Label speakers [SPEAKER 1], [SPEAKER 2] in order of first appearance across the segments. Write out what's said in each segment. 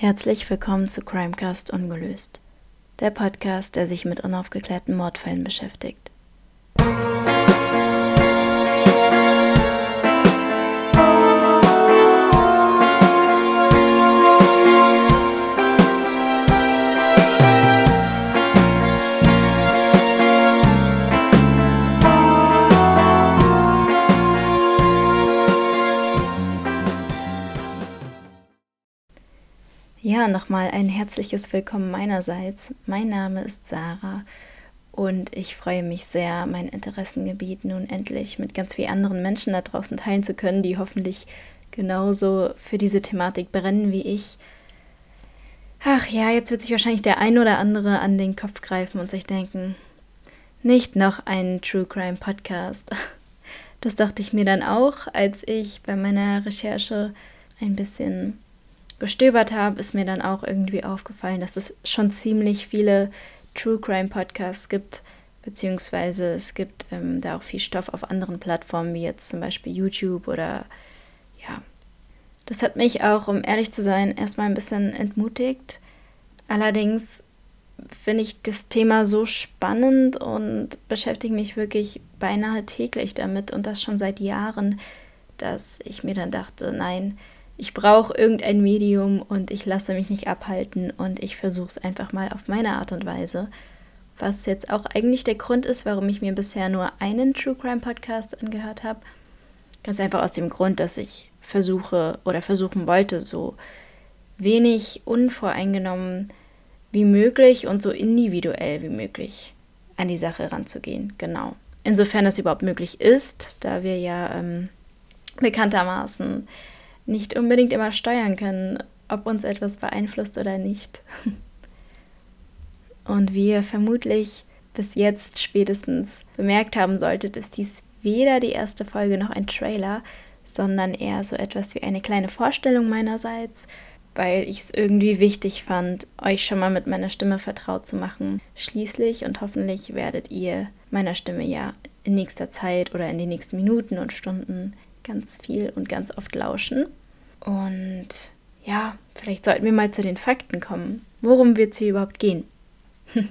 [SPEAKER 1] Herzlich willkommen zu Crimecast Ungelöst, der Podcast, der sich mit unaufgeklärten Mordfällen beschäftigt. Ja, nochmal ein herzliches Willkommen meinerseits. Mein Name ist Sarah und ich freue mich sehr, mein Interessengebiet nun endlich mit ganz vielen anderen Menschen da draußen teilen zu können, die hoffentlich genauso für diese Thematik brennen wie ich. Ach ja, jetzt wird sich wahrscheinlich der ein oder andere an den Kopf greifen und sich denken, nicht noch ein True Crime Podcast. Das dachte ich mir dann auch, als ich bei meiner Recherche ein bisschen gestöbert habe, ist mir dann auch irgendwie aufgefallen, dass es schon ziemlich viele True Crime Podcasts gibt, beziehungsweise es gibt ähm, da auch viel Stoff auf anderen Plattformen, wie jetzt zum Beispiel YouTube oder ja. Das hat mich auch, um ehrlich zu sein, erstmal ein bisschen entmutigt. Allerdings finde ich das Thema so spannend und beschäftige mich wirklich beinahe täglich damit und das schon seit Jahren, dass ich mir dann dachte, nein, ich brauche irgendein Medium und ich lasse mich nicht abhalten und ich versuche es einfach mal auf meine Art und Weise. Was jetzt auch eigentlich der Grund ist, warum ich mir bisher nur einen True Crime Podcast angehört habe. Ganz einfach aus dem Grund, dass ich versuche oder versuchen wollte, so wenig unvoreingenommen wie möglich und so individuell wie möglich an die Sache ranzugehen. Genau. Insofern das überhaupt möglich ist, da wir ja ähm, bekanntermaßen nicht unbedingt immer steuern können, ob uns etwas beeinflusst oder nicht. Und wie ihr vermutlich bis jetzt spätestens bemerkt haben solltet, ist dies weder die erste Folge noch ein Trailer, sondern eher so etwas wie eine kleine Vorstellung meinerseits, weil ich es irgendwie wichtig fand, euch schon mal mit meiner Stimme vertraut zu machen. Schließlich und hoffentlich werdet ihr meiner Stimme ja in nächster Zeit oder in den nächsten Minuten und Stunden ganz viel und ganz oft lauschen. Und ja, vielleicht sollten wir mal zu den Fakten kommen. Worum wird es hier überhaupt gehen?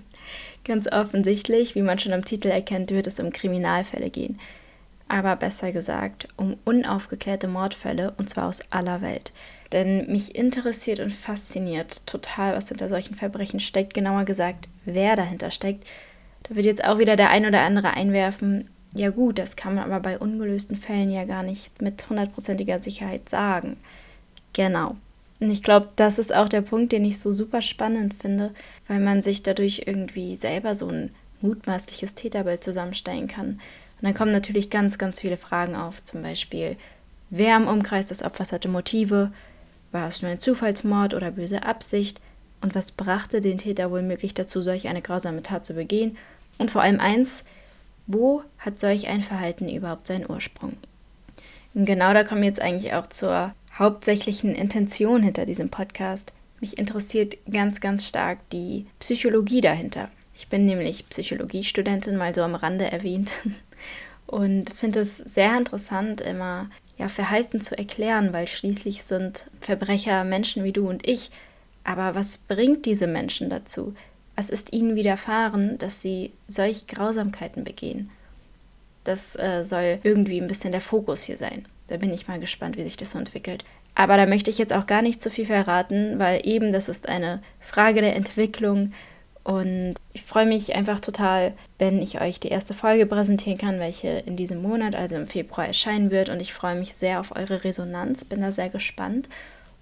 [SPEAKER 1] ganz offensichtlich, wie man schon am Titel erkennt, wird es um Kriminalfälle gehen. Aber besser gesagt, um unaufgeklärte Mordfälle und zwar aus aller Welt. Denn mich interessiert und fasziniert total, was hinter solchen Verbrechen steckt. Genauer gesagt, wer dahinter steckt. Da wird jetzt auch wieder der ein oder andere einwerfen, ja gut, das kann man aber bei ungelösten Fällen ja gar nicht mit hundertprozentiger Sicherheit sagen. Genau. Und ich glaube, das ist auch der Punkt, den ich so super spannend finde, weil man sich dadurch irgendwie selber so ein mutmaßliches Täterbild zusammenstellen kann. Und dann kommen natürlich ganz, ganz viele Fragen auf. Zum Beispiel, wer im Umkreis des Opfers hatte Motive? War es nur ein Zufallsmord oder böse Absicht? Und was brachte den Täter wohl möglich dazu, solch eine grausame Tat zu begehen? Und vor allem eins, wo hat solch ein Verhalten überhaupt seinen Ursprung? Und genau da kommen wir jetzt eigentlich auch zur hauptsächlichen Intention hinter diesem Podcast. Mich interessiert ganz, ganz stark die Psychologie dahinter. Ich bin nämlich Psychologiestudentin, mal so am Rande erwähnt, und finde es sehr interessant, immer ja, Verhalten zu erklären, weil schließlich sind Verbrecher Menschen wie du und ich. Aber was bringt diese Menschen dazu, was ist ihnen widerfahren, dass sie solch Grausamkeiten begehen? Das äh, soll irgendwie ein bisschen der Fokus hier sein. Da bin ich mal gespannt, wie sich das so entwickelt. Aber da möchte ich jetzt auch gar nicht zu viel verraten, weil eben das ist eine Frage der Entwicklung. Und ich freue mich einfach total, wenn ich euch die erste Folge präsentieren kann, welche in diesem Monat, also im Februar, erscheinen wird. Und ich freue mich sehr auf eure Resonanz, bin da sehr gespannt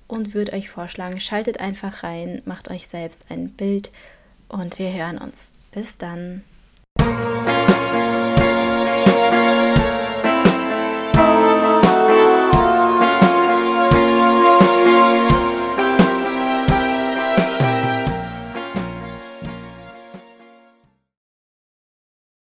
[SPEAKER 1] und würde euch vorschlagen, schaltet einfach rein, macht euch selbst ein Bild und wir hören uns. Bis dann.